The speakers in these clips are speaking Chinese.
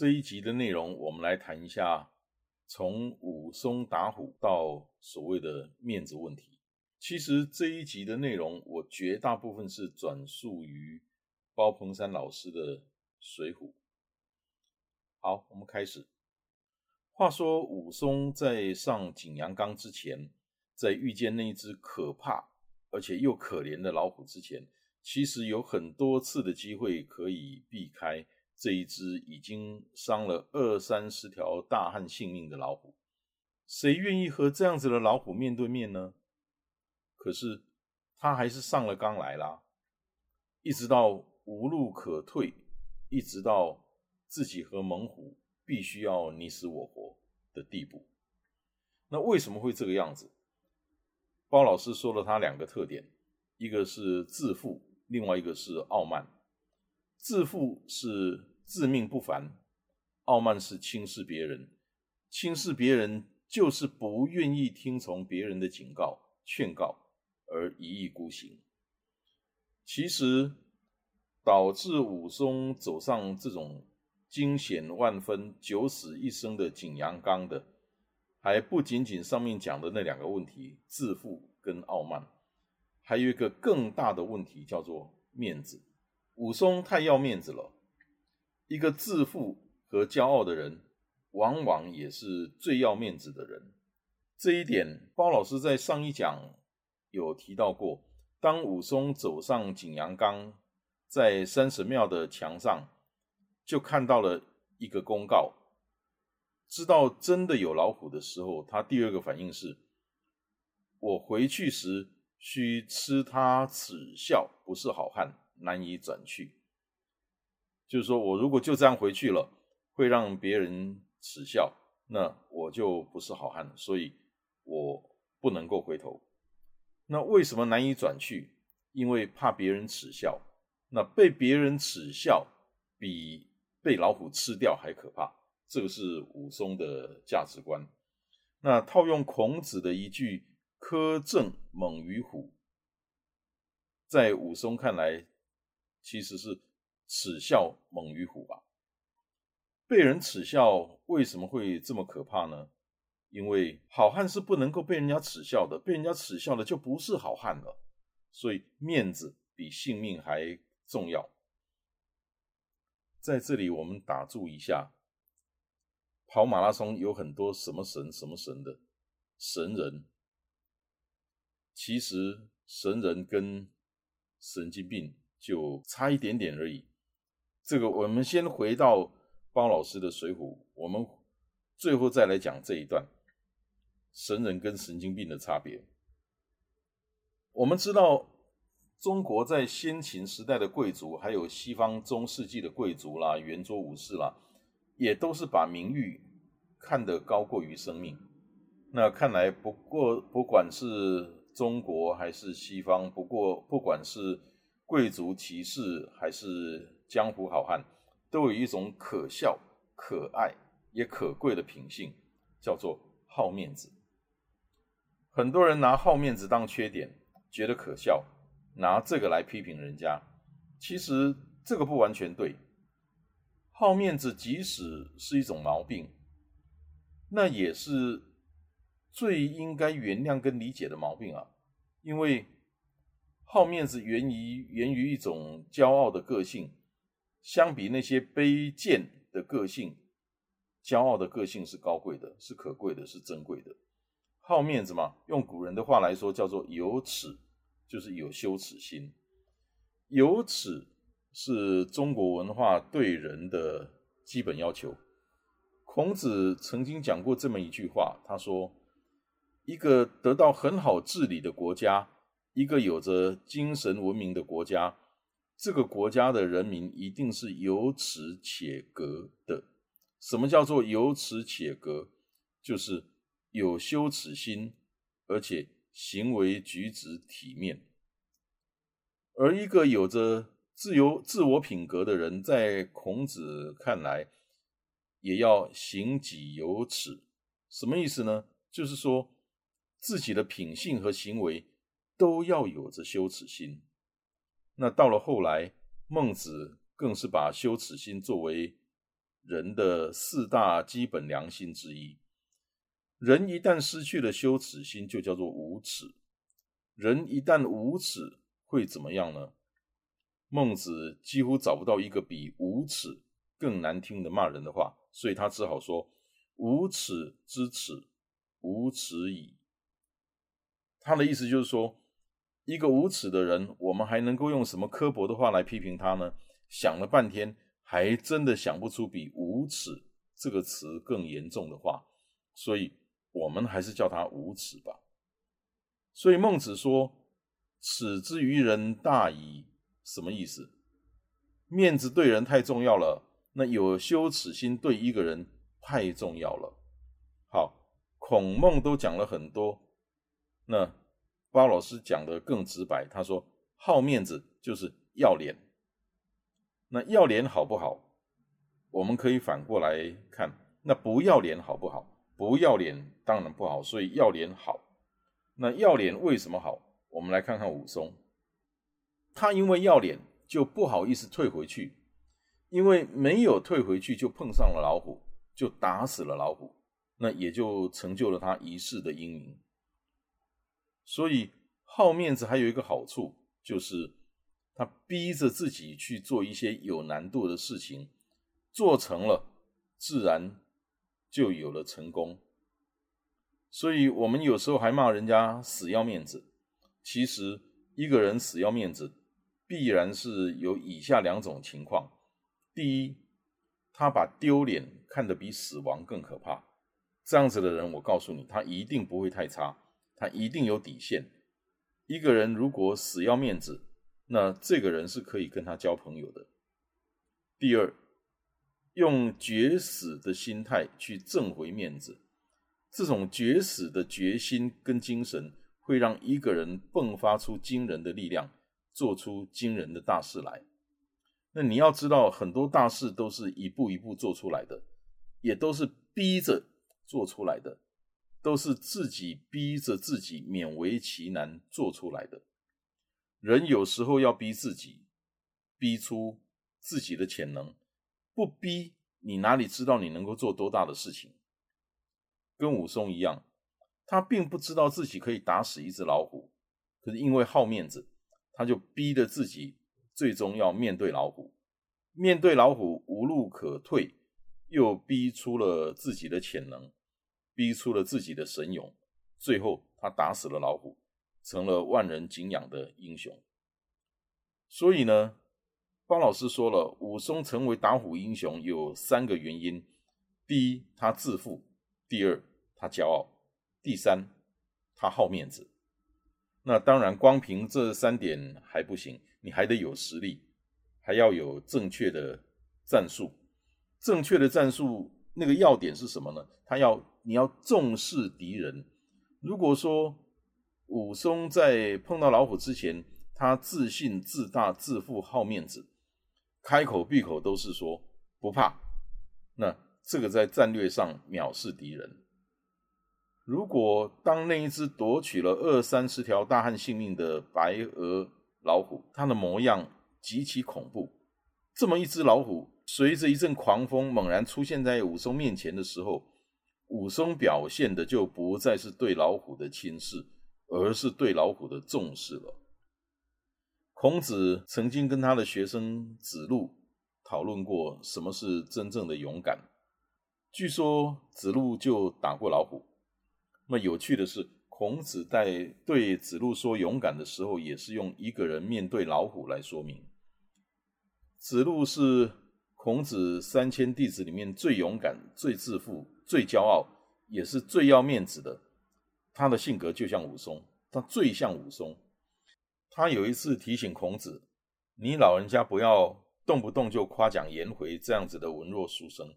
这一集的内容我们来谈一下。从武松打虎到所谓的面子问题，其实这一集的内容，我绝大部分是转述于包鹏山老师的《水浒》。好，我们开始。话说武松在上景阳冈之前，在遇见那只可怕而且又可怜的老虎之前，其实有很多次的机会可以避开。这一只已经伤了二三十条大汉性命的老虎，谁愿意和这样子的老虎面对面呢？可是他还是上了纲来啦，一直到无路可退，一直到自己和猛虎必须要你死我活的地步。那为什么会这个样子？包老师说了他两个特点，一个是自负，另外一个是傲慢。自负是。自命不凡，傲慢是轻视别人，轻视别人就是不愿意听从别人的警告、劝告而一意孤行。其实，导致武松走上这种惊险万分、九死一生的景阳冈的，还不仅仅上面讲的那两个问题——自负跟傲慢，还有一个更大的问题，叫做面子。武松太要面子了。一个自负和骄傲的人，往往也是最要面子的人。这一点，包老师在上一讲有提到过。当武松走上景阳冈，在山神庙的墙上，就看到了一个公告，知道真的有老虎的时候，他第二个反应是：我回去时需吃他耻笑，不是好汉，难以转去。就是说我如果就这样回去了，会让别人耻笑，那我就不是好汉，所以我不能够回头。那为什么难以转去？因为怕别人耻笑。那被别人耻笑，比被老虎吃掉还可怕。这个是武松的价值观。那套用孔子的一句“苛政猛于虎”，在武松看来，其实是。耻笑猛于虎吧？被人耻笑为什么会这么可怕呢？因为好汉是不能够被人家耻笑的，被人家耻笑了就不是好汉了。所以面子比性命还重要。在这里我们打住一下，跑马拉松有很多什么神什么神的神人，其实神人跟神经病就差一点点而已。这个我们先回到包老师的《水浒》，我们最后再来讲这一段神人跟神经病的差别。我们知道，中国在先秦时代的贵族，还有西方中世纪的贵族啦、圆桌武士啦，也都是把名誉看得高过于生命。那看来，不过不管是中国还是西方，不过不管是贵族骑士还是。江湖好汉都有一种可笑、可爱也可贵的品性，叫做好面子。很多人拿好面子当缺点，觉得可笑，拿这个来批评人家。其实这个不完全对。好面子即使是一种毛病，那也是最应该原谅跟理解的毛病啊。因为好面子源于源于一种骄傲的个性。相比那些卑贱的个性，骄傲的个性是高贵的，是可贵的，是珍贵的。好面子嘛，用古人的话来说，叫做有耻，就是有羞耻心。有耻是中国文化对人的基本要求。孔子曾经讲过这么一句话，他说：“一个得到很好治理的国家，一个有着精神文明的国家，这个国家的人民一定是有耻且格的。什么叫做有耻且格？就是有羞耻心，而且行为举止体面。而一个有着自由自我品格的人，在孔子看来，也要行己有耻。什么意思呢？就是说，自己的品性和行为都要有着羞耻心。那到了后来，孟子更是把羞耻心作为人的四大基本良心之一。人一旦失去了羞耻心，就叫做无耻。人一旦无耻，会怎么样呢？孟子几乎找不到一个比无耻更难听的骂人的话，所以他只好说：“无耻之耻，无耻矣。”他的意思就是说，一个无耻的人，我们还能够用什么刻薄的话来批评他呢？想了半天，还真的想不出比“无耻”这个词更严重的话，所以我们还是叫他无耻吧。所以孟子说。耻之于人大矣，什么意思？面子对人太重要了，那有羞耻心对一个人太重要了。好，孔孟都讲了很多，那包老师讲的更直白，他说好面子就是要脸。那要脸好不好？我们可以反过来看，那不要脸好不好？不要脸当然不好，所以要脸好。那要脸为什么好？我们来看看武松，他因为要脸，就不好意思退回去，因为没有退回去，就碰上了老虎，就打死了老虎，那也就成就了他一世的英名。所以好面子还有一个好处，就是他逼着自己去做一些有难度的事情，做成了，自然就有了成功。所以我们有时候还骂人家死要面子。其实，一个人死要面子，必然是有以下两种情况：第一，他把丢脸看得比死亡更可怕。这样子的人，我告诉你，他一定不会太差，他一定有底线。一个人如果死要面子，那这个人是可以跟他交朋友的。第二，用绝死的心态去挣回面子，这种绝死的决心跟精神。会让一个人迸发出惊人的力量，做出惊人的大事来。那你要知道，很多大事都是一步一步做出来的，也都是逼着做出来的，都是自己逼着自己勉为其难做出来的。人有时候要逼自己，逼出自己的潜能，不逼你哪里知道你能够做多大的事情？跟武松一样。他并不知道自己可以打死一只老虎，可是因为好面子，他就逼得自己最终要面对老虎。面对老虎无路可退，又逼出了自己的潜能，逼出了自己的神勇。最后，他打死了老虎，成了万人敬仰的英雄。所以呢，包老师说了，武松成为打虎英雄有三个原因：第一，他自负；第二，他骄傲。第三，他好面子。那当然，光凭这三点还不行，你还得有实力，还要有正确的战术。正确的战术那个要点是什么呢？他要你要重视敌人。如果说武松在碰到老虎之前，他自信、自大、自负、好面子，开口闭口都是说不怕，那这个在战略上藐视敌人。如果当那一只夺取了二三十条大汉性命的白额老虎，它的模样极其恐怖。这么一只老虎，随着一阵狂风猛然出现在武松面前的时候，武松表现的就不再是对老虎的轻视，而是对老虎的重视了。孔子曾经跟他的学生子路讨论过什么是真正的勇敢，据说子路就打过老虎。那么有趣的是，孔子在对子路说勇敢的时候，也是用一个人面对老虎来说明。子路是孔子三千弟子里面最勇敢、最自负、最骄傲，也是最要面子的。他的性格就像武松，他最像武松。他有一次提醒孔子：“你老人家不要动不动就夸奖颜回这样子的文弱书生。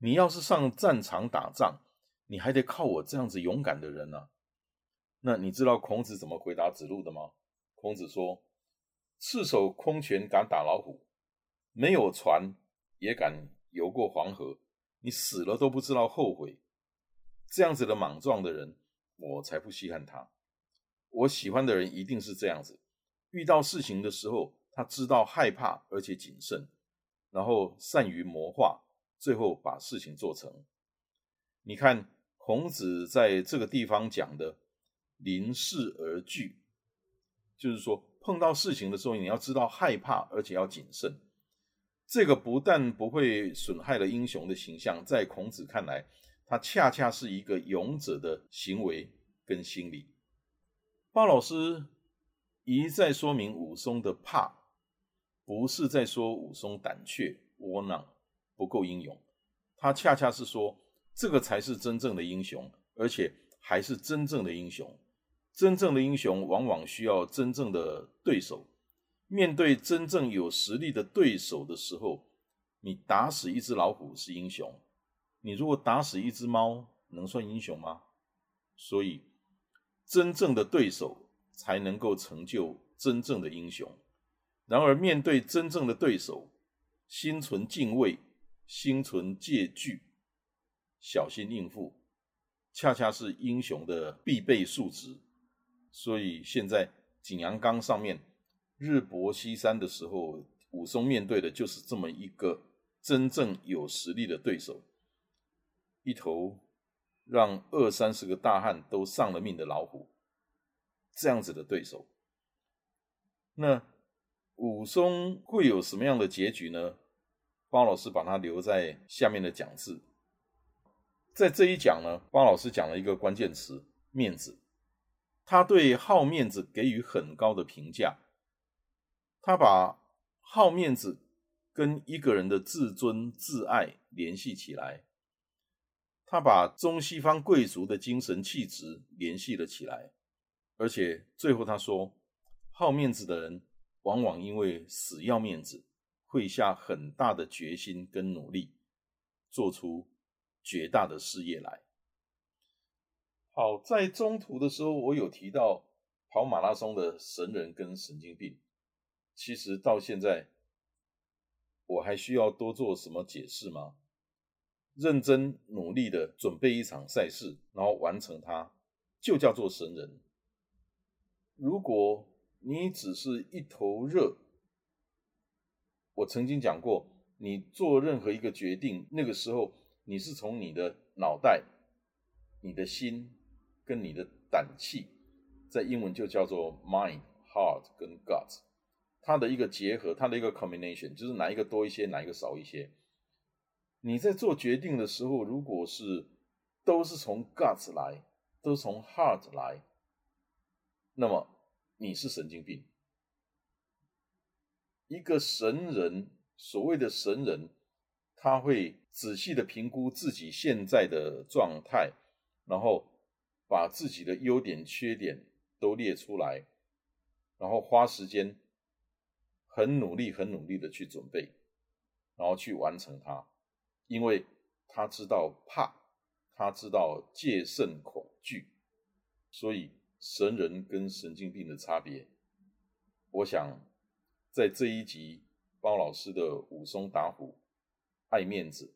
你要是上战场打仗，你还得靠我这样子勇敢的人呢。”那你知道孔子怎么回答子路的吗？孔子说：“赤手空拳敢打老虎，没有船也敢游过黄河，你死了都不知道后悔。这样子的莽撞的人，我才不稀罕他。”我喜欢的人一定是这样子，遇到事情的时候，他知道害怕而且谨慎，然后善于谋划，最后把事情做成。你看孔子在这个地方讲的“临事而惧”，就是说碰到事情的时候，你要知道害怕，而且要谨慎。这个不但不会损害了英雄的形象，在孔子看来，他恰恰是一个勇者的行为跟心理。鲍老师一再说明武松的怕，不是在说武松胆怯窝囊不够英勇，他恰恰是说这个才是真正的英雄，而且还是真正的英雄。真正的英雄往往需要真正的对手，面对真正有实力的对手的时候，你打死一只老虎是英雄，你如果打死一只猫，能算英雄吗？所以。真正的对手才能够成就真正的英雄。然而，面对真正的对手，心存敬畏、心存戒惧、小心应付，恰恰是英雄的必备素质。所以，现在景阳冈上面日薄西山的时候，武松面对的就是这么一个真正有实力的对手，一头。让二三十个大汉都丧了命的老虎，这样子的对手，那武松会有什么样的结局呢？包老师把它留在下面的讲字，在这一讲呢，包老师讲了一个关键词“面子”，他对好面子给予很高的评价，他把好面子跟一个人的自尊自爱联系起来。他把中西方贵族的精神气质联系了起来，而且最后他说，好面子的人往往因为死要面子，会下很大的决心跟努力，做出绝大的事业来。好，在中途的时候，我有提到跑马拉松的神人跟神经病，其实到现在，我还需要多做什么解释吗？认真努力的准备一场赛事，然后完成它，就叫做神人。如果你只是一头热，我曾经讲过，你做任何一个决定，那个时候你是从你的脑袋、你的心跟你的胆气，在英文就叫做 mind、heart 跟 gut，它的一个结合，它的一个 combination，就是哪一个多一些，哪一个少一些。你在做决定的时候，如果是都是从 guts 来，都从 heart 来，那么你是神经病。一个神人，所谓的神人，他会仔细的评估自己现在的状态，然后把自己的优点、缺点都列出来，然后花时间，很努力、很努力的去准备，然后去完成它。因为他知道怕，他知道戒慎恐惧，所以神人跟神经病的差别，我想在这一集包老师的武松打虎爱面子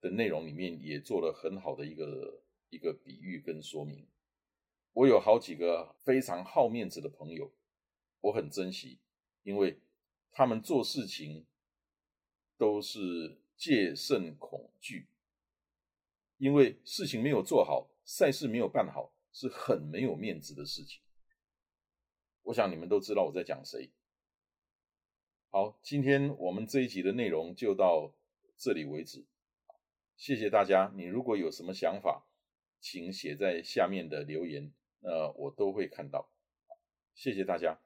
的内容里面，也做了很好的一个一个比喻跟说明。我有好几个非常好面子的朋友，我很珍惜，因为他们做事情都是。戒慎恐惧，因为事情没有做好，赛事没有办好，是很没有面子的事情。我想你们都知道我在讲谁。好，今天我们这一集的内容就到这里为止，谢谢大家。你如果有什么想法，请写在下面的留言，那我都会看到。谢谢大家。